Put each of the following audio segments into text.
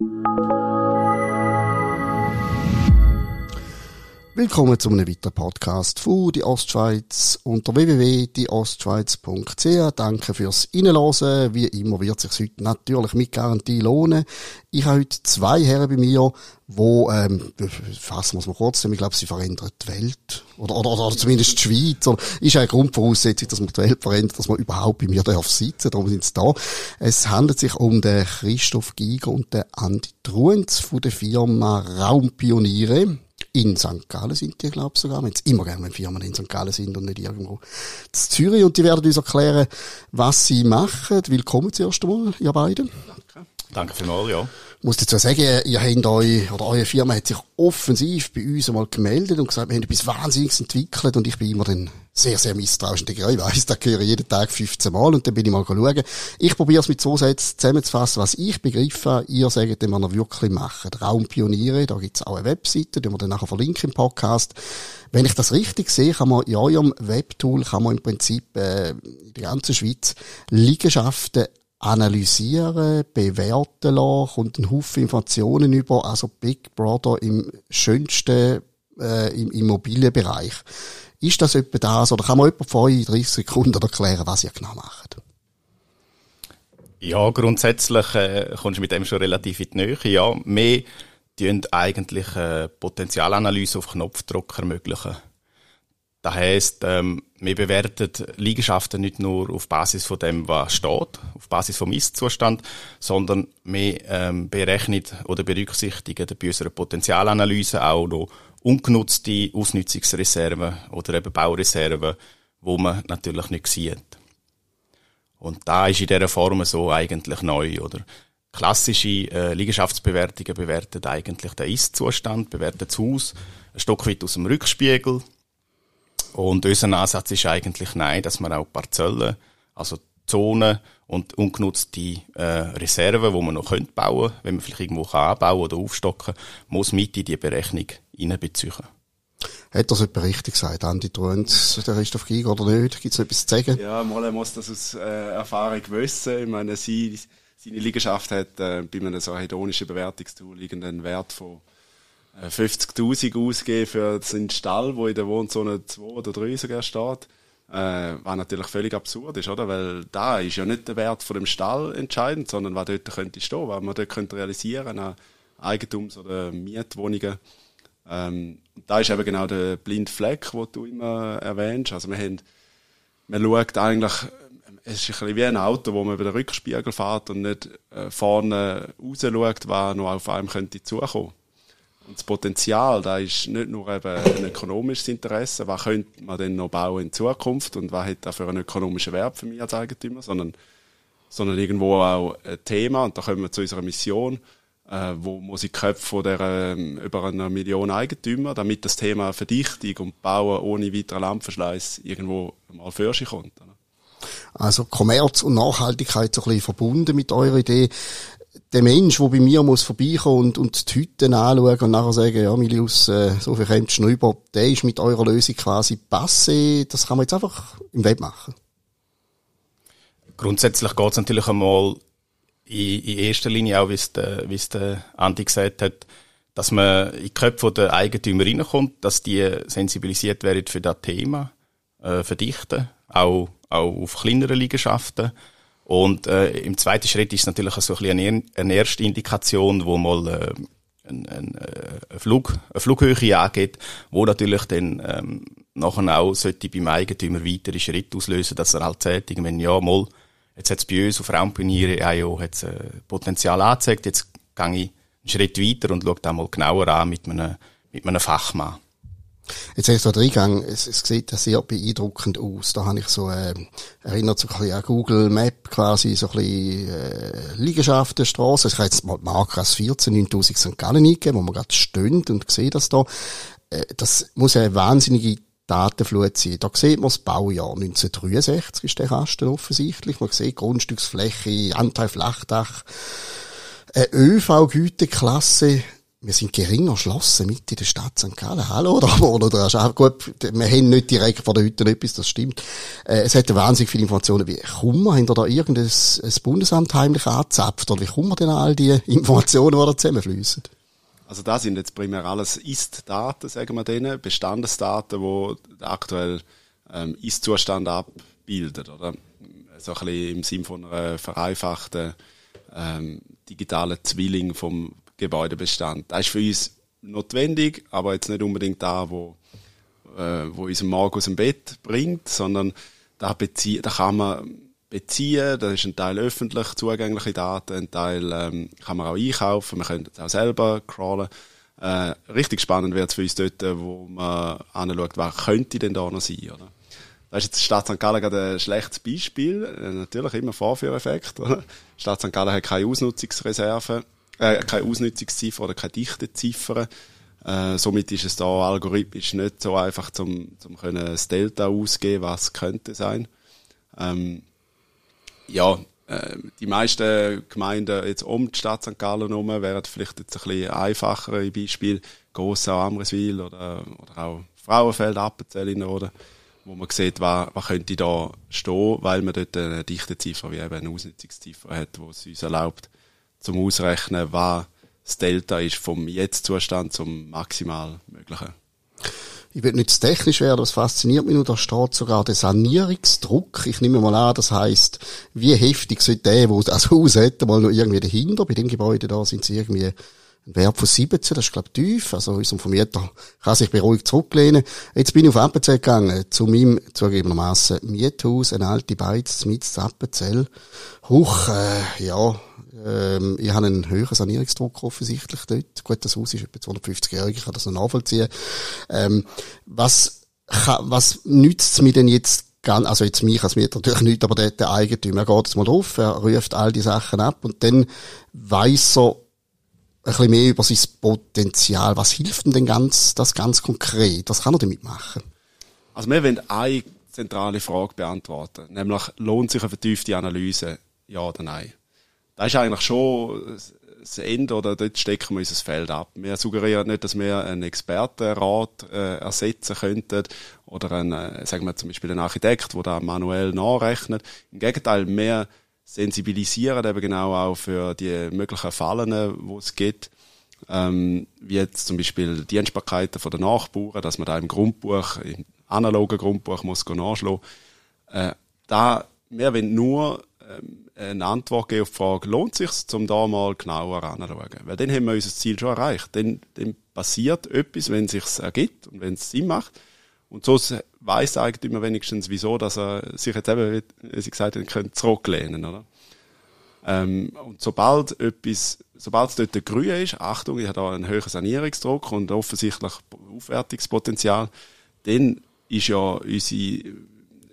you. Willkommen zu einem weiteren Podcast von die Ostschweiz unter www.dieostschweiz.ch. Danke fürs Reinhören. Wie immer wird es sich heute natürlich mit Garantie lohnen. Ich habe heute zwei Herren bei mir, wo ähm, fassen wir es mal kurz, ich glaube, sie verändern die Welt. Oder, oder, oder zumindest die Schweiz. Oder, ist eine Grundvoraussetzung, dass man die Welt verändert, dass man überhaupt bei mir darf sitzen. Darum sind sie da. Es handelt sich um den Christoph Giger und den Andi Truenz von der Firma Raumpioniere. In St. Gallen sind die, glaube ich, sogar. Wenn es immer gerne, wenn Firmen in St. Gallen sind und nicht irgendwo in Zürich. Und die werden uns erklären, was sie machen. Willkommen zuerst einmal, ihr beiden. Danke. Danke vielmals, ja. Ich muss dazu sagen, ihr habt euch, oder eure Firma hat sich offensiv bei uns einmal gemeldet und gesagt, wir haben etwas Wahnsinniges entwickelt und ich bin immer dann sehr, sehr misstrauisch. Ich weiss, da höre ich jeden Tag 15 Mal und dann bin ich mal schauen. Ich probiere es mit so Sätzen zusammenzufassen, was ich begriffen Ihr sagt, was ihr wirklich macht. Raumpioniere, da gibt's auch eine Webseite, die wir dann nachher verlinken im Podcast. Wenn ich das richtig sehe, kann man in eurem Webtool, kann man im Prinzip äh, in der ganzen Schweiz Liegenschaften analysieren, bewerten lassen, kommt ein Haufen Informationen über, also Big Brother im schönsten äh, im Immobilienbereich. Ist das etwa das, oder kann man etwa vor 30 Sekunden erklären, was ihr genau macht? Ja, grundsätzlich äh, kommst du mit dem schon relativ in die Nähe. Ja, wir tun eigentlich äh, Potenzialanalyse auf Knopfdruck ermöglichen. Das heisst, ähm, wir bewerten Liegenschaften nicht nur auf Basis von dem, was steht, auf Basis vom Ist-Zustand, sondern wir ähm, berechnen oder berücksichtigen bei unserer Potenzialanalyse auch noch ungenutzte Ausnutzungsreserven oder eben Baureserven, wo man natürlich nicht sieht. Und da ist in dieser Form so eigentlich neu, oder? Klassische äh, Liegenschaftsbewertungen bewerten eigentlich den Ist-Zustand, bewerten das Haus ein Stück weit aus dem Rückspiegel, und unser Ansatz ist eigentlich nein, dass man auch Parzellen, also Zonen und ungenutzte äh, Reserven, wo man noch könnte bauen, wenn man vielleicht irgendwo anbauen oder aufstocken, muss mit in die Berechnung einbeziehen. Hat das jemand richtig gesagt, Andi Truenz, der Christoph Giger oder nicht? Gibt es etwas zu sagen? Ja, mal muss das aus äh, Erfahrung wissen. Ich meine, sie, seine Liegenschaft hat äh, bei einem so hedonischen Bewertungstool irgendeinen Wert von 50.000 äh, ausgeben für den Stall, wo in der Wohnzone 2 oder 3 sogar steht. Äh, was natürlich völlig absurd ist, oder? Weil da ist ja nicht der Wert von dem Stall entscheidend, sondern was dort könnte stehen, was man dort könnte realisieren an Eigentums- oder Mietwohnungen. Ähm, da ist eben genau der blinde Fleck, den du immer erwähnst. Also wir haben, man schaut eigentlich, es ist ein bisschen wie ein Auto, wo man über den Rückspiegel fährt und nicht äh, vorne raus schaut, was noch auf einem könnte zukommen. Und das Potenzial, da ist nicht nur eben ein ökonomisches Interesse, was könnte man denn noch bauen in Zukunft und was hat da für einen ökonomischen Wert für mich als Eigentümer, sondern, sondern irgendwo auch ein Thema, und da kommen wir zu unserer Mission, äh, wo muss ich Köpfe von der, ähm, über einer Million Eigentümer, damit das Thema Verdichtung und Bauen ohne weiteren Landverschleiß irgendwo mal für sich kommt. Also Kommerz und Nachhaltigkeit so ein bisschen verbunden mit eurer Idee der Mensch, der bei mir muss vorbeikommen und, und die Hütten anschauen und nachher sagen, ja, Milius, äh, so viel kommst du über, der ist mit eurer Lösung quasi passé. Das kann man jetzt einfach im Web machen. Grundsätzlich geht es natürlich einmal in, in erster Linie auch, wie es der, wie es der Andi gesagt hat, dass man in die Köpfe der Eigentümer reinkommt, dass die sensibilisiert werden für das Thema, äh, verdichten, auch, auch auf kleinere Liegenschaften. Und äh, im zweiten Schritt ist es natürlich so ein bisschen eine erste Indikation, wo mal äh, ein, ein, äh, ein Flug, eine Flughöhe angeht, wo natürlich dann ähm, nachher auch sollte beim Eigentümer weitere Schritte auslösen, dass er halt sagt, wenn ja mal, jetzt hat es bei uns auf Raumpioniere IO hat's, äh, Potenzial angezeigt, jetzt gehe ich einen Schritt weiter und schaue da mal genauer an mit einem, mit einem Fachmann. Jetzt habe ich da reingegangen, es, es sieht sehr beeindruckend aus. Da habe ich so, äh, erinnert so ein bisschen an Google Map quasi, so ein bisschen, äh, Liegenschaften. Ich habe jetzt mal die Marke 14, 9000 St. Gallen eingegeben, wo man gerade stöhnt und sehe das da. Äh, das muss ja eine wahnsinnige Datenflut sein. Da sieht man das Baujahr 1963 ist der Kasten offensichtlich. Man sieht Grundstücksfläche, Anteil Flachdach, äh, ÖV-Güteklasse wir sind gering erschlossen mit in der Stadt St. Gallen. Hallo, oder? Oder, oder auch gut, wir haben nicht direkt vor der Hütte etwas, das stimmt. Äh, es hat wahnsinnig viele Informationen. Wie kommen wir, haben da irgendein ein Bundesamt heimlich angezapft? Oder wie kommen wir denn an all die Informationen, die da zusammenfließen? Also da sind jetzt primär alles Ist-Daten, sagen wir denen, Bestandesdaten, die aktuell ähm, Ist-Zustand abbilden, oder? So ein bisschen im Sinne von einer vereinfachten ähm, digitalen Zwilling vom Gebäudebestand. Das ist für uns notwendig, aber jetzt nicht unbedingt da, wo, äh, wo uns Morgen aus dem Bett bringt, sondern da, bezie da kann man beziehen, da ist ein Teil öffentlich zugängliche Daten, ein Teil ähm, kann man auch einkaufen, man könnte es auch selber crawlen. Äh, richtig spannend wird es für uns dort, wo man anschaut, wer könnte denn da noch sein, oder? Da ist jetzt die Stadt St. Gallen gerade ein schlechtes Beispiel. Äh, natürlich immer Vorführeffekt. Oder? Die Stadt St. Gallen hat keine Ausnutzungsreserve äh, keine Ausnutzungsziffer oder keine Dichteziffer. Äh, somit ist es da algorithmisch nicht so einfach, zum, zum können das Delta ausgeben, was könnte sein. Ähm, ja, äh, die meisten Gemeinden jetzt um die Stadt St. Gallen herum wären vielleicht jetzt ein bisschen einfachere Beispiel, Gossau, Amreswil oder, oder auch Frauenfeld, Appenzell oder wo man sieht, was, was könnte da stehen, weil man dort eine Dichteziffer wie eben eine Ausnutzungsziffer hat, die es uns erlaubt, zum Ausrechnen, was das Delta ist vom Jetzt-Zustand zum maximal Möglichen. Ich will nicht zu technisch werden, das fasziniert mich nur, da steht sogar der Sanierungsdruck. Ich nehme mal an, das heisst, wie heftig sollte der, der das Haus hätte, mal noch irgendwie dahinter. Bei dem Gebäude da sind sie irgendwie ein Wert von 17, das ist, glaube ich, tief. Also, unser Vermieter kann sich beruhigt zurücklehnen. Jetzt bin ich auf Appenzell gegangen, zu meinem, zugegebenermaßen, Miethaus, eine alte Beiz, mit Appenzell. Huch, äh, ja, ähm, ich habe einen höheren Sanierungsdruck offensichtlich dort. Gut, das Haus ist etwa 250 Jahre, ich kann das noch nachvollziehen. Ähm, was, was nützt mir denn jetzt also jetzt mich als Mieter natürlich nicht, aber der, der Eigentümer, er geht jetzt mal drauf, er ruft all die Sachen ab und dann weiss er ein bisschen mehr über sein Potenzial. Was hilft denn, denn ganz, das ganz konkret? Was kann er damit machen? Also wir wollen eine zentrale Frage beantworten, nämlich lohnt sich eine vertiefte Analyse, ja oder nein? Das ist eigentlich schon das Ende, oder dort stecken wir unser Feld ab. Wir suggerieren nicht, dass wir einen Expertenrat äh, ersetzen könnten oder einen, äh, sagen wir zum Beispiel einen Architekt, der da manuell nachrechnet. Im Gegenteil, wir sensibilisieren eben genau auch für die möglichen Fallen, die es gibt. Ähm, wie jetzt zum Beispiel die Dienstbarkeiten der Nachbarn, dass man da im Grundbuch, im analogen Grundbuch muss nachschlagen. Äh, da, wir wollen nur eine Antwort geben auf die Frage, lohnt es sich, um da mal genauer anzuschauen? Weil dann haben wir unser Ziel schon erreicht. Dann, dann passiert etwas, wenn es sich ergibt und wenn es Sinn macht. Und so weiss der Eigentümer wenigstens, wieso, dass er sich jetzt eben, wie Sie gesagt haben, zurücklehnen oder? Ähm, und sobald etwas, sobald es dort grün ist, Achtung, ich habe da einen höheren Sanierungsdruck und offensichtlich Aufwertungspotenzial, dann ist ja unsere,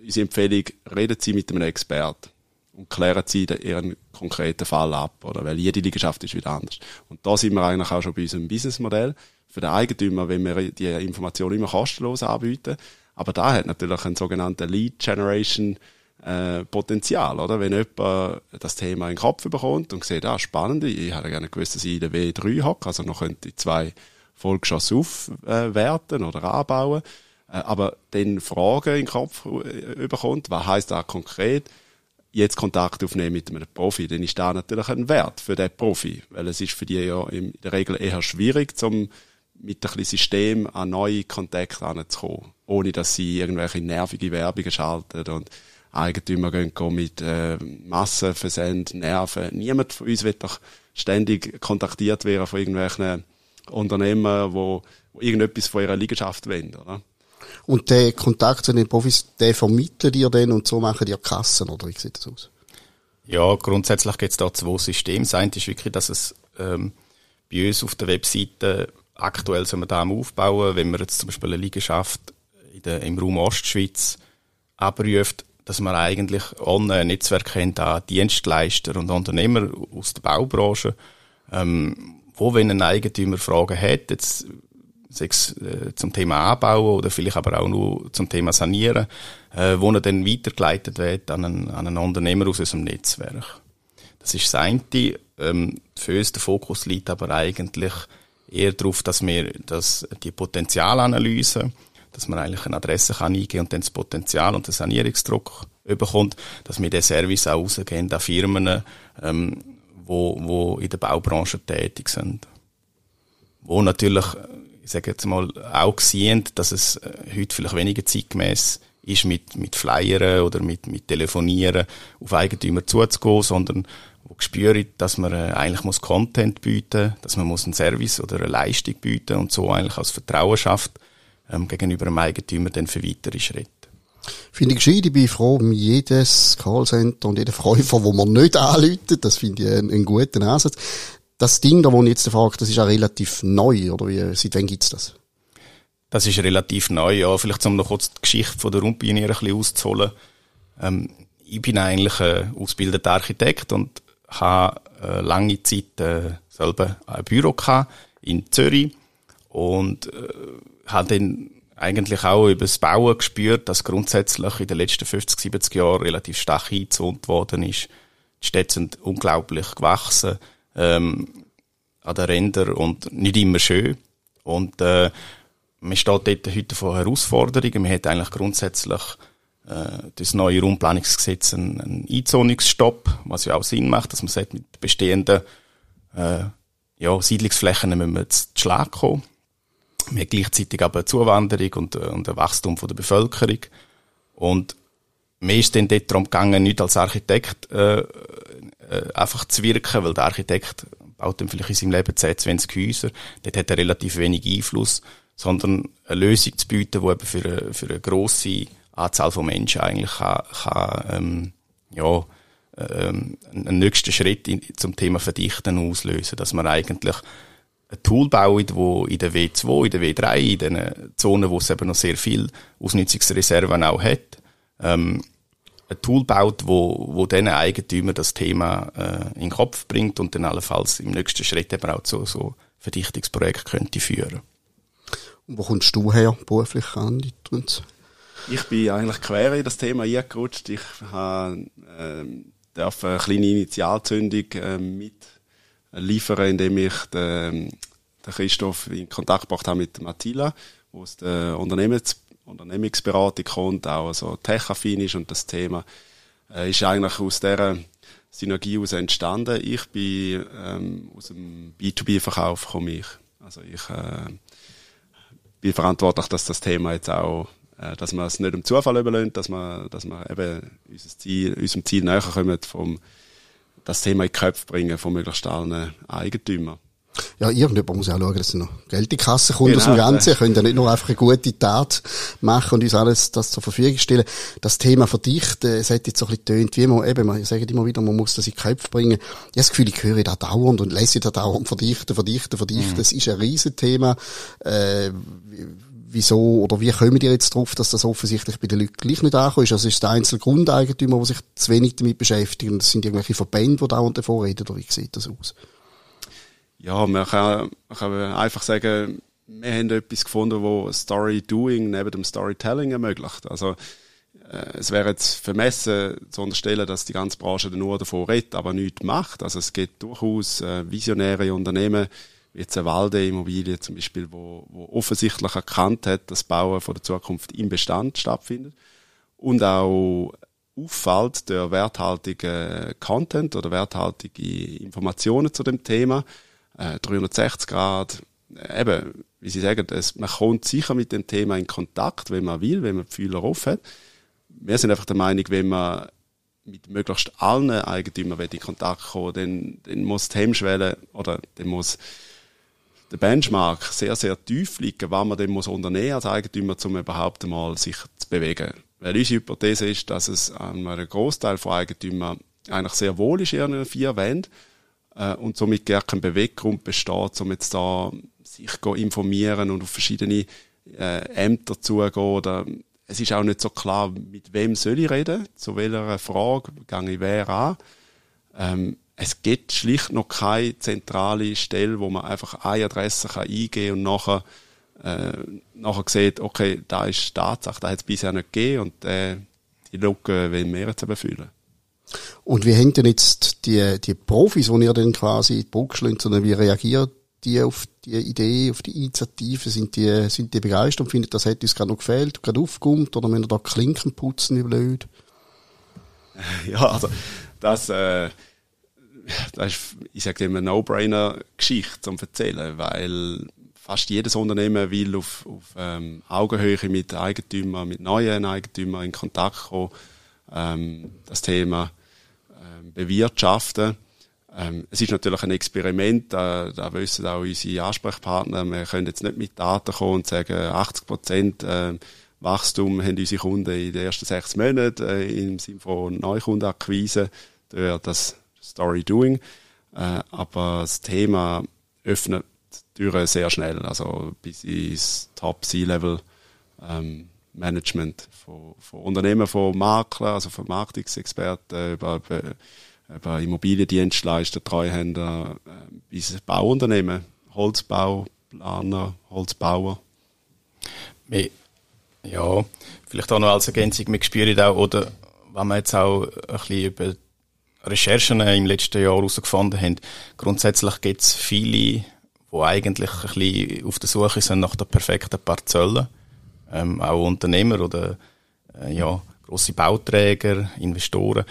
unsere Empfehlung, reden Sie mit einem Experten und klären sie ihren konkreten Fall ab, oder? Weil jede Liegenschaft ist wieder anders. Und da sind wir eigentlich auch schon bei unserem Businessmodell. Für den Eigentümer, wenn wir die Information immer kostenlos anbieten. Aber da hat natürlich ein sogenannter Lead Generation äh, Potenzial, oder? Wenn jemand das Thema in den Kopf bekommt und sieht, ah, spannend, ich hätte gerne gewusst, dass ich in der W3 hocke, also noch könnte ich zwei Vollgeschosse aufwerten oder anbauen, äh, aber dann Fragen in den Kopf äh, bekommt, was heißt das konkret? Jetzt Kontakt aufnehmen mit einem Profi, dann ist da natürlich ein Wert für den Profi, weil es ist für die ja in der Regel eher schwierig, zum mit ein bisschen System an neue Kontakte anzukommen, ohne dass sie irgendwelche nervige Werbungen schalten und Eigentümer gehen mit äh, Massenversend, Nerven. Niemand von uns wird doch ständig kontaktiert werden von irgendwelchen Unternehmen, wo, wo irgendetwas von ihrer Liegenschaft wollen, oder? Und der Kontakt zu den Profis, der vermittelt ihr dann und so machen die Kassen, oder wie sieht das aus? Ja, grundsätzlich gibt es da zwei Systeme. Das eine ist wirklich, dass es ähm, bei uns auf der Webseite aktuell sind wir da am Aufbauen, wenn man jetzt zum Beispiel eine Liegenschaft in der, im Raum Ostschweiz abruft, dass man eigentlich online ein Netzwerk kennt an Dienstleister und Unternehmer aus der Baubranche, ähm, wo wenn ein Eigentümer Fragen hat, jetzt sechs äh, zum Thema Anbauen oder vielleicht aber auch nur zum Thema Sanieren, äh, wo er dann weitergeleitet wird an einen, an einen Unternehmer aus unserem Netzwerk. Das ist das eine. Ähm, für uns der Fokus liegt aber eigentlich eher darauf, dass wir dass die Potenzialanalyse, dass man eigentlich eine Adresse kann eingeben und dann das Potenzial und den Sanierungsdruck bekommt, dass wir den Service auch rausgehen an Firmen, ähm, wo, wo in der Baubranche tätig sind. Wo natürlich, ich sage jetzt mal, auch sehen, dass es äh, heute vielleicht weniger zeitgemäß ist, mit, mit Flyern oder mit, mit Telefonieren auf Eigentümer zuzugehen, sondern wo spüren, dass man äh, eigentlich muss Content bieten, dass man muss einen Service oder eine Leistung bieten und so eigentlich als Vertrauen schafft ähm, gegenüber dem Eigentümer dann für weitere Schritte. Finde ich gescheit, ich bin froh um jedes Callcenter und jeden Verkäufer, wo man nicht anläutet, das finde ich einen, einen, guten Ansatz. Das Ding, da wo ich jetzt frage, das ist auch relativ neu, oder wie, seit wann gibt's das? Das ist relativ neu, ja. Vielleicht um noch kurz die Geschichte von der Rundpionier ein bisschen auszuholen. Ähm, ich bin eigentlich ein ausgebildeter Architekt und habe äh, lange Zeit äh, selber ein Büro gehabt in Zürich und äh, habe dann eigentlich auch über das Bauen gespürt, dass grundsätzlich in den letzten 50, 70 Jahren relativ stark eingezont worden ist. Die Städte sind unglaublich gewachsen ähm, an den Rändern und nicht immer schön. Und äh, man steht dort heute vor Herausforderungen. Man hat eigentlich grundsätzlich äh, das neue Raumplanungsgesetz einen, Einzonungsstopp, was ja auch Sinn macht, dass man sagt, mit bestehenden äh, ja, Siedlungsflächen müssen wir zu Schlag kommen. Wir haben gleichzeitig aber eine Zuwanderung und, äh, und ein Wachstum von der Bevölkerung. Und mir ist dann dort darum gegangen, nicht als Architekt äh, äh, einfach zu wirken, weil der Architekt baut dann vielleicht in seinem Leben 10, 20 Häuser. Dort hat er relativ wenig Einfluss, sondern eine Lösung zu bieten, die eben für eine, für eine grosse Anzahl von Menschen eigentlich kann, kann ähm, ja, ähm, einen nächsten Schritt in, zum Thema Verdichten auslösen, dass man eigentlich ein Tool baut, wo in der W2, in der W3, in den Zonen, wo es eben noch sehr viel Ausnutzungsreserven auch hat, ähm, ein Tool baut, wo, wo diesen Eigentümer das Thema äh, in den Kopf bringt und dann allenfalls im nächsten Schritt eben auch zu so Verdichtungsprojekt könnte führen. Und wo kommst du her, beruflich an? Ich bin eigentlich quer in das Thema eingerutscht. Ich habe, äh, darf eine kleine Initialzündung äh, mit liefern, indem ich den, den Christoph in Kontakt gebracht habe mit Mattila, wo es der Unternehmens Unternehmensberatung kommt, auch so tech-affin ist und das Thema äh, ist eigentlich aus dieser Synergie heraus entstanden. Ich bin ähm, aus dem B2B-Verkauf komme ich. Also ich äh, bin verantwortlich, dass das Thema jetzt auch, äh, dass man es nicht im Zufall überlässt, dass man, dass man eben unser Ziel, unserem Ziel näher kommt vom das Thema in die Köpfe bringen von möglichst allen Eigentümern. Ja, irgendjemand muss auch schauen, dass noch Geld in die Kasse kommt genau, aus dem Ganzen. Ihr könnt ja nicht nur einfach eine gute Tat machen und uns alles das zur Verfügung stellen. Das Thema verdichten, es hat jetzt so ein bisschen tönt, wie man eben, man sagt immer wieder, man muss das in die Köpfe bringen. Ich habe das Gefühl, ich höre da dauernd und lese da dauernd verdichten, verdichten, verdichten. Mhm. Das ist ein Riesenthema. Äh, wieso oder wie kommen die jetzt drauf, dass das offensichtlich bei den Leuten gleich nicht ankommt? Also ist es der einzelne Grundeigentümer, der sich zu wenig damit beschäftigt das sind irgendwelche Verbände, die da und davor reden oder wie sieht das aus? Ja, man kann, man kann einfach sagen, wir haben etwas gefunden, wo Story Doing neben dem Storytelling ermöglicht. Also äh, es wäre jetzt vermessen zu unterstellen, dass die ganze Branche nur davon redet, aber nichts macht. Also es gibt durchaus äh, visionäre Unternehmen, jetzt eine Walde-Immobilie zum Beispiel, wo, wo offensichtlich erkannt hat, dass Bauen von der Zukunft im Bestand stattfindet und auch auffällt der werthaltige Content oder werthaltige Informationen zu dem Thema, äh, 360 Grad, eben, wie Sie sagen, es, man kommt sicher mit dem Thema in Kontakt, wenn man will, wenn man die Fühler offen hat. Wir sind einfach der Meinung, wenn man mit möglichst allen Eigentümern in Kontakt kommen, dann, dann muss die Hemmschwelle oder dann muss der Benchmark sehr, sehr tief liegen, was man dann muss unternehmen als Eigentümer, um überhaupt einmal sich zu bewegen. Weil unsere Hypothese ist, dass es einem Großteil von Eigentümern eigentlich sehr wohl ist in ihren vier Wänden äh, und somit gar kein Beweggrund besteht, um jetzt da sich informieren und auf verschiedene äh, Ämter zugehen oder es ist auch nicht so klar, mit wem soll ich reden, zu welcher Frage gehe ich wer an. Ähm, es gibt schlicht noch keine zentrale Stelle, wo man einfach eine Adresse kann eingeben und nachher, äh, nachher sieht, okay, da ist Tatsache, da hat es bisher nicht gegeben und äh, die Lücke wollen wir jetzt eben. Und wie haben denn jetzt die, die Profis, die ihr dann quasi schlünt, sondern wie reagieren die auf die Idee, auf die Initiative, sind die, sind die begeistert und finden, das hätte uns gerade noch gefehlt, gerade aufgekommen, oder wir da Klinken putzen, wie blöd? Ja, also, das, äh, das ist, ich sage immer, No-Brainer-Geschichte zum Erzählen, weil fast jedes Unternehmen will auf, auf ähm, Augenhöhe mit Eigentümern, mit neuen Eigentümern in Kontakt kommen, ähm, das Thema bewirtschaften. Ähm, es ist natürlich ein Experiment, da, da wissen auch unsere Ansprechpartner, wir können jetzt nicht mit Daten kommen und sagen, 80 Prozent äh, Wachstum haben unsere Kunden in den ersten sechs Monaten äh, im Sinne von Neukundenakquise, wäre das Story Doing. Äh, aber das Thema öffnet die Türen sehr schnell, also bis ins Top C-Level ähm, Management von, von Unternehmen, von Maklern, also von Marktungsexperten über, über Immobiliendienstleister, Treuhänder, äh, bis Bauunternehmen, Holzbauplaner, Holzbauer. Ja, vielleicht auch noch als Ergänzung, wir spüren auch, oder wenn wir jetzt auch ein bisschen über Recherchen im letzten Jahr herausgefunden haben, grundsätzlich gibt es viele, die eigentlich ein bisschen auf der Suche sind nach der perfekten Parzelle. Ähm, auch Unternehmer oder äh, ja, grosse Bauträger, Investoren,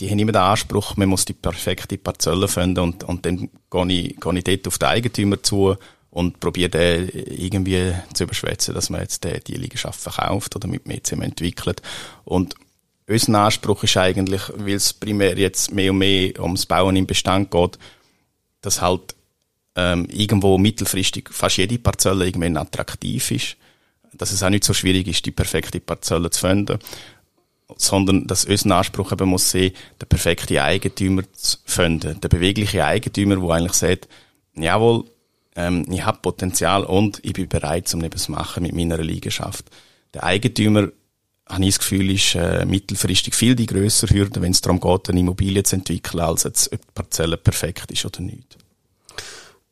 die haben immer den Anspruch, man muss die perfekte Parzelle finden und, und dann gehe ich, gehe ich dort auf den Eigentümer zu und probiere den irgendwie zu überschwätzen, dass man jetzt die, Liegenschaft verkauft oder mit mir zusammen entwickelt. Und unser Anspruch ist eigentlich, weil es primär jetzt mehr und mehr ums Bauen im Bestand geht, dass halt ähm, irgendwo mittelfristig fast jede Parzelle irgendwann attraktiv ist, dass es auch nicht so schwierig ist, die perfekte Parzelle zu finden, sondern dass unser Anspruch eben muss sein, den perfekten Eigentümer zu finden, der bewegliche Eigentümer, der eigentlich sagt, jawohl, ähm, ich habe Potenzial und ich bin bereit, um etwas zu machen mit meiner Liegenschaft. Der Eigentümer, habe ich das Gefühl, ist äh, mittelfristig viel die grössere Hürde, wenn es darum geht, eine Immobilie zu entwickeln, als jetzt, ob die Parzelle perfekt ist oder nicht.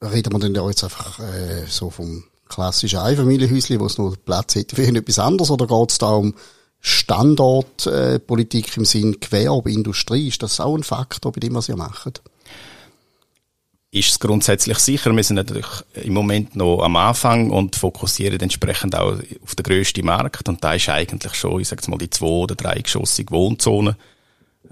Reden wir denn ja jetzt einfach äh, so vom klassischen Einfamilienhäuschen, wo es noch Platz hätte für etwas anderes, oder geht es da um Standortpolitik äh, im Sinn Gewerbe, Industrie? Ist das auch ein Faktor, bei dem was ihr macht? ist es grundsätzlich sicher. Wir sind natürlich im Moment noch am Anfang und fokussieren entsprechend auch auf den grössten Markt. Und da ist eigentlich schon, ich sag mal, die zwei- oder dreigeschossige Wohnzone.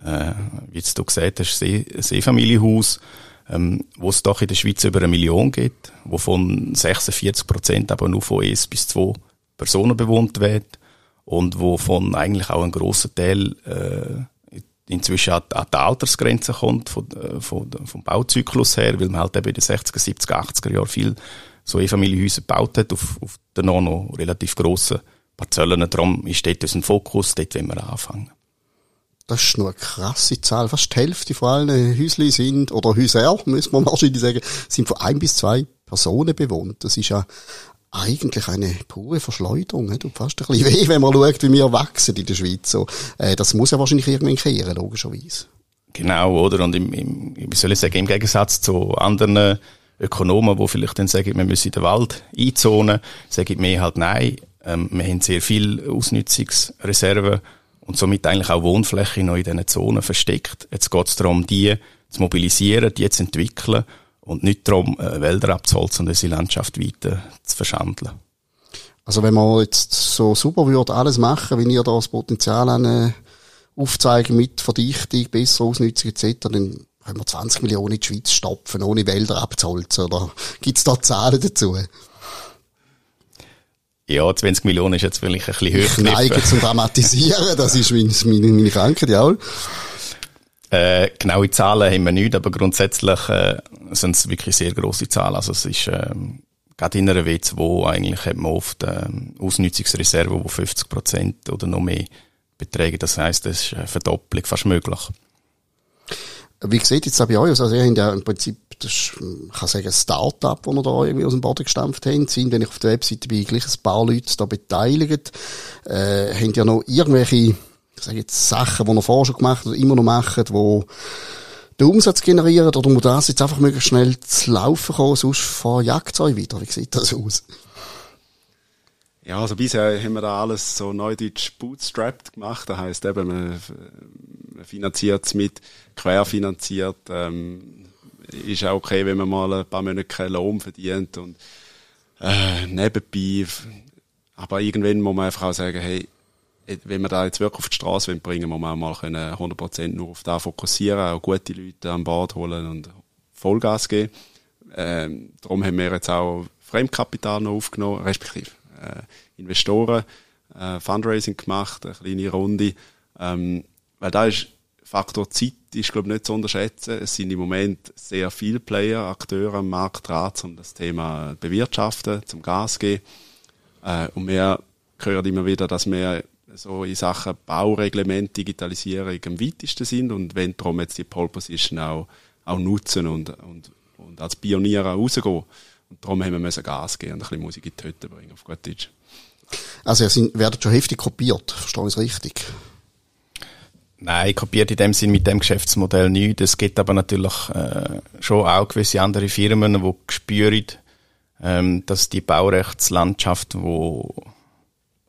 Äh, wie du gesagt hast, See Seefamilienhaus, ähm, wo es doch in der Schweiz über eine Million gibt, wovon 46 Prozent aber nur von eins bis zwei Personen bewohnt wird und wovon eigentlich auch ein grosser Teil äh, inzwischen an, an die Altersgrenze kommt von, äh, von, vom Bauzyklus her, weil man halt eben in den 60er, 70er, 80er Jahren viel so Einfamilienhäuser gebaut hat auf, auf den noch, noch relativ grossen Parzellen. Darum ist dort unser Fokus, dort wollen wir anfangen. Das ist nur eine krasse Zahl. Fast die Hälfte von allen Häusli sind, oder Häuser, muss man wahrscheinlich sagen, sind von ein bis zwei Personen bewohnt. Das ist ja eigentlich eine pure Verschleuderung. Ne? Tut fast ein bisschen weh, wenn man schaut, wie wir wachsen in der Schweiz. So, äh, das muss ja wahrscheinlich irgendwann kehren, logischerweise. Genau, oder? Und im, im, wie soll ich sagen, im Gegensatz zu anderen Ökonomen, die vielleicht dann sagen, wir müssen den Wald einzonen, sage ich mir halt nein. Ähm, wir haben sehr viel Ausnutzungsreserven und somit eigentlich auch Wohnfläche noch in diesen Zonen versteckt. Jetzt geht es darum, die zu mobilisieren, die zu entwickeln und nicht darum, äh, Wälder abzuholzen und unsere Landschaft weiter zu verschandeln. Also wenn man jetzt so super würde alles machen, wie ihr da das Potenzial an, äh, aufzeigen mit Verdichtung, besserer Ausnutzung etc., dann können wir 20 Millionen in die Schweiz stopfen, ohne Wälder abzuholzen. Oder gibt's da Zahlen dazu? Ja, 20 Millionen ist jetzt vielleicht ein bisschen höher. Ich neige zum Dramatisieren, das ist meine, meine Krankheit, ja. Äh, genaue Zahlen haben wir nicht, aber grundsätzlich äh, sind es wirklich sehr große Zahlen. Also es ist ähm, gerade in einer W2 eigentlich hat man oft ähm, Ausnutzungsreserven, die 50 Prozent oder noch mehr beträgen. Das heißt, das ist eine Verdopplung fast möglich. Wie sieht jetzt auch bei euch aus? Also ihr habt ja im Prinzip, das ist, ich kann sagen, ein Start-up, das ihr da irgendwie aus dem Boden gestampft habt. Sind, wenn ich auf der Webseite bin, gleich ein paar Leute da beteiligt. Äh, habt ihr noch irgendwelche ich sage jetzt Sachen, die er vorher schon gemacht oder immer noch macht, die den Umsatz generieren oder muss das jetzt einfach möglichst schnell zu laufen kommen, sonst verjagt es euch wieder. Wie sieht das aus? Ja, also bisher haben wir da alles so neudeutsch bootstrapped gemacht. Das heisst eben, man, man finanziert es mit, querfinanziert, ähm, ist auch okay, wenn man mal ein paar Monate keinen Lohn verdient und äh, nebenbei. Aber irgendwann muss man einfach auch sagen, hey, wenn wir da jetzt wirklich auf die Straße bringen, muss man auch mal können 100% nur auf da fokussieren, auch gute Leute an Bord holen und Vollgas geben. Ähm, darum haben wir jetzt auch Fremdkapital noch aufgenommen, respektive Investoren, äh, Fundraising gemacht, eine kleine Runde. Ähm, weil da ist Faktor Zeit ist, glaube ich, nicht zu unterschätzen. Es sind im Moment sehr viele Player, Akteure am Markt dran, um das Thema bewirtschaften, zum Gas geben. Äh, und wir hören immer wieder, dass wir so in Sachen Baureglement, Digitalisierung am weitesten sind und wenn darum jetzt die Pole Position auch, auch nutzen und, und, und als Pionier rausgehen. Und darum haben wir müssen Gas geben und ein bisschen Musik in die Hütte bringen, auf gut Deutsch. Also, ihr sind, werdet schon heftig kopiert, verstehe ich es richtig? Nein, kopiert in dem Sinn mit dem Geschäftsmodell nicht. Es gibt aber natürlich äh, schon auch gewisse andere Firmen, die spüren, ähm, dass die Baurechtslandschaft, wo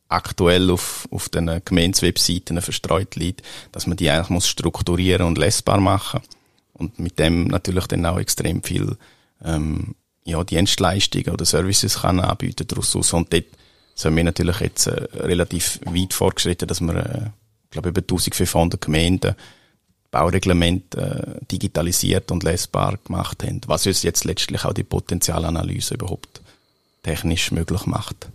aktuell auf, auf den Gemeindewebseiten verstreut liegt, dass man die eigentlich muss strukturieren und lesbar machen und mit dem natürlich dann auch extrem viel ähm, ja, Dienstleistungen oder Services kann anbieten daraus und dort sind wir natürlich jetzt äh, relativ weit fortgeschritten, dass wir äh, glaube über 1500 Gemeinden Baureglement äh, digitalisiert und lesbar gemacht haben, was uns jetzt letztlich auch die Potenzialanalyse überhaupt technisch möglich macht.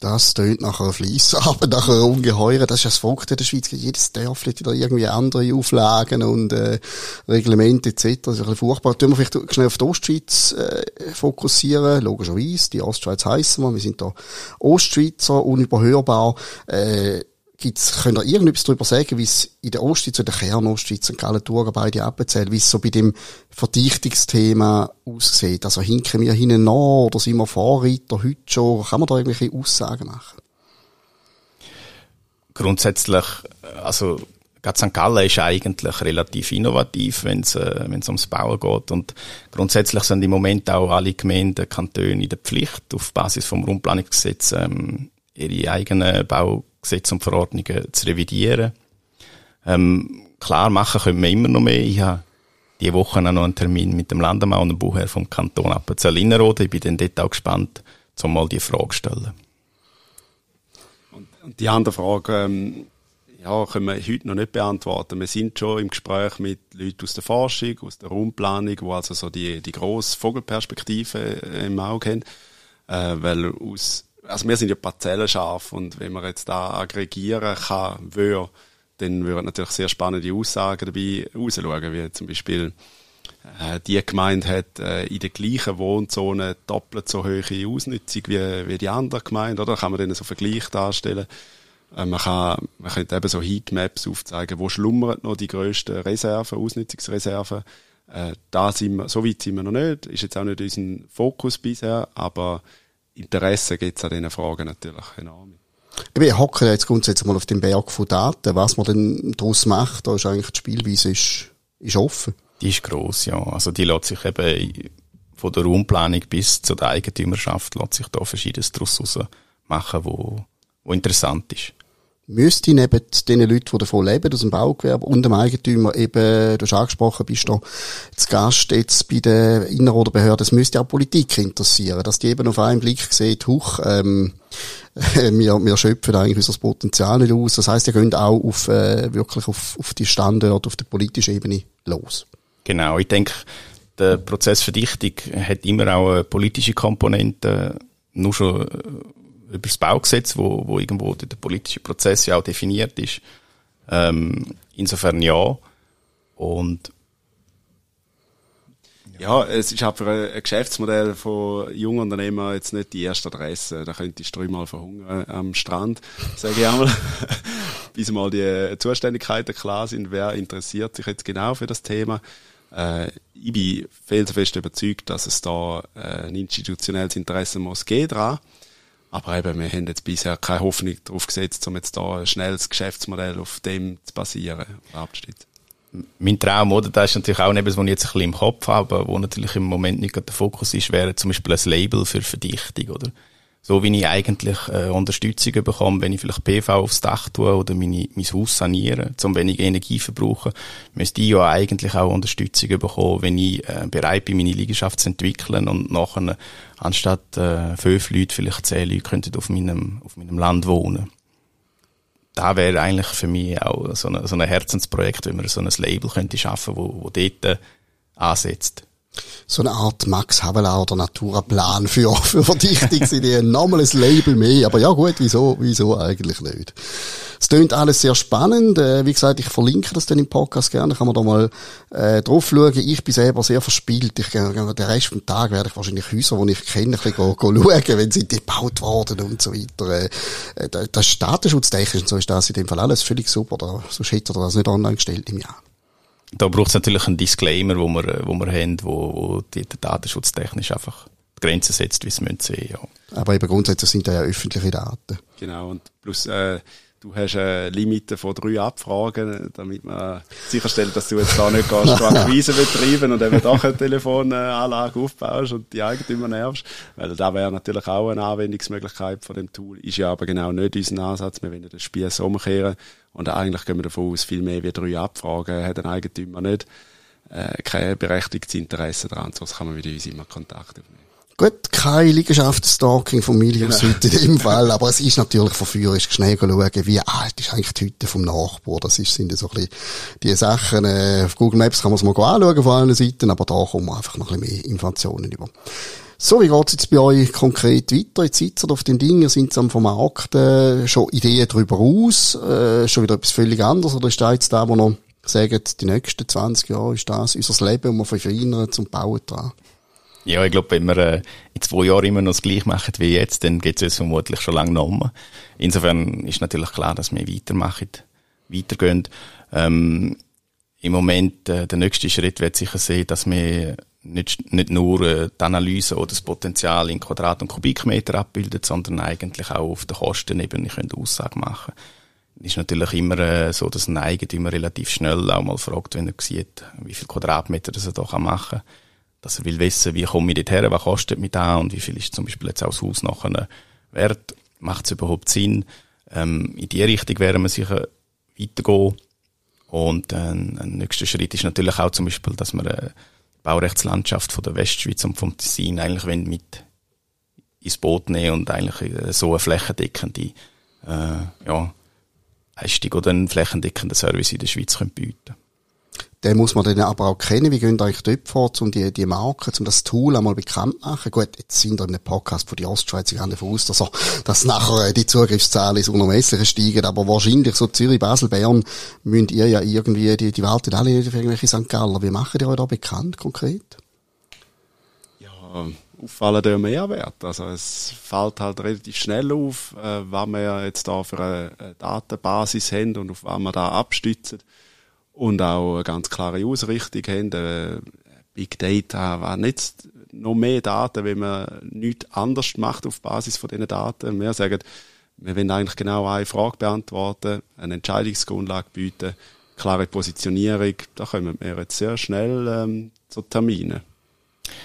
Das tönt nach einer Fleissarbeit, nach einer ungeheuren. Das ist ja das Volk der Schweiz. Jedes Dorf hat wieder irgendwie andere Auflagen und äh, Reglemente etc. Das ist ein bisschen furchtbar. Tun wir vielleicht schnell auf die Ostschweiz äh, fokussieren. Logischerweise, die Ostschweiz heissen wir. Wir sind da Ostschweizer, unüberhörbar. Äh, Gibt's, könnt ihr irgendetwas darüber sagen, wie es in der Ostschweiz, in der Kernostschweiz und Gallentura beide abzählen, wie es so bei dem Verdichtungsthema aussieht? Also hinken wir hinten nach oder sind wir Vorreiter heute schon? Kann man da irgendwelche Aussagen machen? Grundsätzlich, also gerade St. Gallen ist eigentlich relativ innovativ, wenn es äh, wenn's ums Bauen geht. Und grundsätzlich sind im Moment auch alle Gemeinden, Kantone in der Pflicht, auf Basis vom Rundplanungsgesetz ähm, ihre eigenen Bau Gesetze und Verordnungen zu revidieren. Ähm, klar machen können wir immer noch mehr. Ich habe diese Woche noch einen Termin mit dem Landemau und dem Bauherr vom Kanton Appenzell-Innerrhoden. Ich bin dann dort auch gespannt, um mal die Frage zu stellen. Und die andere Frage, ähm, ja, können wir heute noch nicht beantworten. Wir sind schon im Gespräch mit Leuten aus der Forschung, aus der Raumplanung, die also so die, die grosse Vogelperspektive äh, im Auge haben. Äh, weil aus also wir sind ja parzellenscharf und wenn man jetzt da aggregieren kann, würde, dann würden natürlich sehr spannende Aussagen dabei rausschauen, wie zum Beispiel äh, die Gemeinde hat äh, in der gleichen Wohnzone doppelt so hohe Ausnutzung wie, wie die andere Gemeinde, oder? Kann man dann so Vergleich darstellen. Äh, man kann, man könnte eben so Heatmaps aufzeigen, wo schlummern noch die grössten Reserven, Ausnutzungsreserven. Äh, da sind wir, so weit sind wir noch nicht, ist jetzt auch nicht unser Fokus bisher, aber Interesse gibt es an diesen Fragen natürlich enorm. Wir hocken jetzt grundsätzlich mal auf dem Berg von Daten. Was man denn daraus macht, da ist eigentlich die Spielweise ist, ist offen. Die ist gross, ja. Also die lässt sich eben von der Raumplanung bis zu der Eigentümerschaft lässt sich da verschiedenes daraus machen, wo, wo interessant ist müsste neben den Leuten, die davon leben, aus dem Baugewerbe und dem Eigentümer eben, du hast angesprochen, bist du zu Gast jetzt bei den Inner- oder Behörden, es müsste auch Politik interessieren, dass die eben auf einen Blick sieht, huch, ähm, wir, wir schöpfen eigentlich unser Potenzial nicht aus. Das heisst, ihr könnt auch auf, äh, wirklich auf, auf die Standorte, auf der politischen Ebene los. Genau, ich denke, der Prozess Verdichtung hat immer auch eine politische Komponente, nur schon äh, über das Baugesetz, wo, wo irgendwo der politische Prozess ja auch definiert ist. Ähm, insofern ja. Und ja, es ist aber ein Geschäftsmodell von jungen Unternehmen jetzt nicht die erste Adresse. Da könntest du dreimal verhungern am Strand, sage ich einmal. Bis mal die Zuständigkeiten klar sind, wer interessiert sich jetzt genau für das Thema. Äh, ich bin felsenfest überzeugt, dass es da äh, ein institutionelles Interesse muss gehen dran. Aber eben, wir haben jetzt bisher keine Hoffnung darauf gesetzt, um jetzt da ein schnelles Geschäftsmodell auf dem zu basieren, abzuschließen. Mein Traum, oder? Das ist natürlich auch etwas, was ich jetzt ein bisschen im Kopf habe, wo natürlich im Moment nicht der Fokus ist, wäre zum Beispiel ein Label für Verdichtung, oder? So wie ich eigentlich äh, Unterstützung bekomme, wenn ich vielleicht PV aufs Dach tue oder meine, mein Haus saniere, zum weniger Energie verbrauchen, müsste ich ja eigentlich auch Unterstützung bekommen, wenn ich äh, bereit bin, meine Liegenschaft zu entwickeln und nachher anstatt äh, fünf Leute vielleicht zehn Leute könnten auf meinem, auf meinem Land wohnen. Da wäre eigentlich für mich auch so ein, so ein Herzensprojekt, wenn man so ein Label könnte schaffen, wo, wo dort äh, ansetzt so eine Art Max Havelaar Natura-Plan für, für Verdichtungsideen. Nochmal ein Label mehr. Aber ja gut, wieso, wieso eigentlich nicht? Es klingt alles sehr spannend. Äh, wie gesagt, ich verlinke das dann im Podcast gerne. Kann man da mal äh, drauf schauen. Ich bin selber sehr verspielt. Ich, äh, den Rest vom Tag werde ich wahrscheinlich Häuser, die ich kenne, ein bisschen schauen, wenn sie gebaut worden und so weiter. Äh, das Statenschutztechnisch und so ist das in dem Fall alles völlig super. Da, sonst hätte er das nicht online gestellt im Jahr da braucht es natürlich einen Disclaimer, wo wir, wo wir haben, wo, wo die, der datenschutztechnisch einfach die Grenzen setzt, wie es sehen, ja. Aber eben grundsätzlich sind da ja öffentliche Daten. Genau, und plus, äh, du hast eine Limite von drei Abfragen, damit man sicherstellt, dass du jetzt da nicht gehst, Akquise betreiben und eben doch eine Telefonanlage aufbaust und die Eigentümer nervst. Weil da wäre natürlich auch eine Anwendungsmöglichkeit von dem Tool. Ist ja aber genau nicht unser Ansatz. Wir wollen das Spiel so umkehren und eigentlich gehen wir davon aus, viel mehr wie drei Abfragen hat ein Eigentümer nicht äh, kein berechtigtes Interesse daran, sonst kann man mit uns immer Kontakt aufnehmen. Gut, kein Liegenschaftsstalking von Milius genau. in dem Fall, aber es ist natürlich verführerisch, schnell schauen, wie alt ist eigentlich die Hütte vom Nachbar. Das ist, sind so ein bisschen die Sachen, äh, auf Google Maps kann man es mal anschauen von allen Seiten, aber da kommen wir einfach noch ein bisschen mehr Informationen über. So, wie geht's jetzt bei euch konkret weiter? Jetzt sitzt ihr auf den Dingen, sind am Vermarkten, schon Ideen darüber aus, äh, schon wieder etwas völlig anderes, oder ist da jetzt da, wo noch sagen, die nächsten 20 Jahre ist das unser Leben und wir verfeinern zum Bauen dran? Ja, ich glaube, wenn wir äh, in zwei Jahren immer noch das Gleiche machen wie jetzt, dann geht es uns vermutlich schon lange noch. Insofern ist natürlich klar, dass wir weitermachen, weitergehen. Ähm, Im Moment, äh, der nächste Schritt wird sicher sein, dass wir nicht, nicht nur äh, die Analyse oder das Potenzial in Quadrat- und Kubikmeter abbildet, sondern eigentlich auch auf der Kostenebene können Aussage machen ist natürlich immer äh, so, dass ein Eigentümer relativ schnell auch mal fragt, wenn er sieht, wie viel Quadratmeter das er da machen kann dass er will wissen, wie komme ich dort her, was kostet mich da und wie viel ist zum Beispiel jetzt auch das Haus nachher wert, macht es überhaupt Sinn. Ähm, in die Richtung werden wir sicher weitergehen. Und äh, ein nächster Schritt ist natürlich auch zum Beispiel, dass wir äh, die Baurechtslandschaft von der Westschweiz und vom Tessin eigentlich mit ins Boot nehmen und eigentlich äh, so eine flächendeckende äh, ja, Leistung oder einen flächendeckenden Service in der Schweiz können bieten den muss man dann aber auch kennen. Wie gehen eigentlich dort vor, um die, die Marke, um das Tool einmal bekannt zu machen? Gut, jetzt sind wir in einem Podcast von die Ostschweiz, ich gehe davon aus, dass, dass nachher äh, die Zugriffszahlen ins Unermessliche steigen, aber wahrscheinlich so Zürich, Basel, Bern, müsst ihr ja irgendwie, die, die warten alle irgendwelche St. Galler. Wie machen die euch da bekannt, konkret? Ja, auffallen der Mehrwert. Also es fällt halt relativ schnell auf, äh, was wir jetzt da für eine Datenbasis haben und auf was wir da abstützen und auch eine ganz klare Ausrichtung haben. Äh, Big Data war nicht noch mehr Daten, wenn man nichts anders macht auf Basis von diesen Daten. Wir sagen, wir wollen eigentlich genau eine Frage beantworten, eine Entscheidungsgrundlage bieten, klare Positionierung. Da kommen wir jetzt sehr schnell ähm, zu Terminen.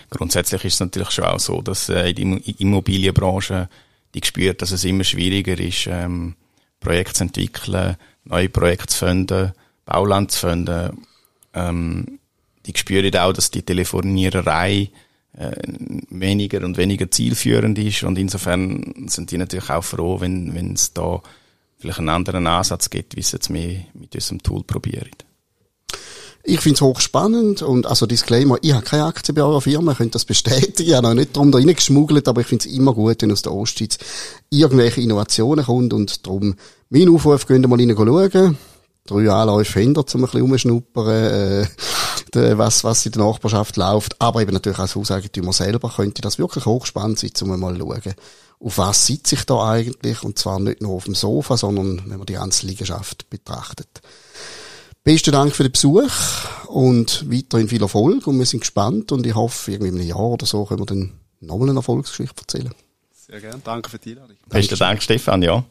Grundsätzlich ist es natürlich schon auch so, dass äh, der Immobilienbranche die spürt, dass es immer schwieriger ist, ähm, Projekte zu entwickeln, neue Projekte zu finden, Bauland zu finden. Ähm, die spüren auch, dass die Telefoniererei äh, weniger und weniger zielführend ist und insofern sind die natürlich auch froh, wenn wenn es da vielleicht einen anderen Ansatz gibt, wie es jetzt mehr mit unserem Tool probieren. Ich finde es hochspannend und also Disclaimer, ich habe keine Aktien bei eurer Firma, ihr könnt das bestätigen, ich habe noch nicht darum da reingeschmuggelt, aber ich finde es immer gut, wenn aus der Ostschweiz irgendwelche Innovationen kommt und darum mein Aufruf, könnt ihr mal reinschauen drei Anläufe hinter, um ein bisschen umschnuppern, äh, was, was in der Nachbarschaft läuft. Aber eben natürlich als Hauseigentümer selber könnte das wirklich hochspannend sein, um mal zu schauen, auf was sitze ich da eigentlich? Und zwar nicht nur auf dem Sofa, sondern wenn man die ganze Liegenschaft betrachtet. Besten Dank für den Besuch und weiterhin viel Erfolg und wir sind gespannt und ich hoffe, irgendwie in einem Jahr oder so können wir dann nochmal eine Erfolgsgeschichte erzählen. Sehr gerne, danke für die Einladung. Besten Dank, Stefan, ja.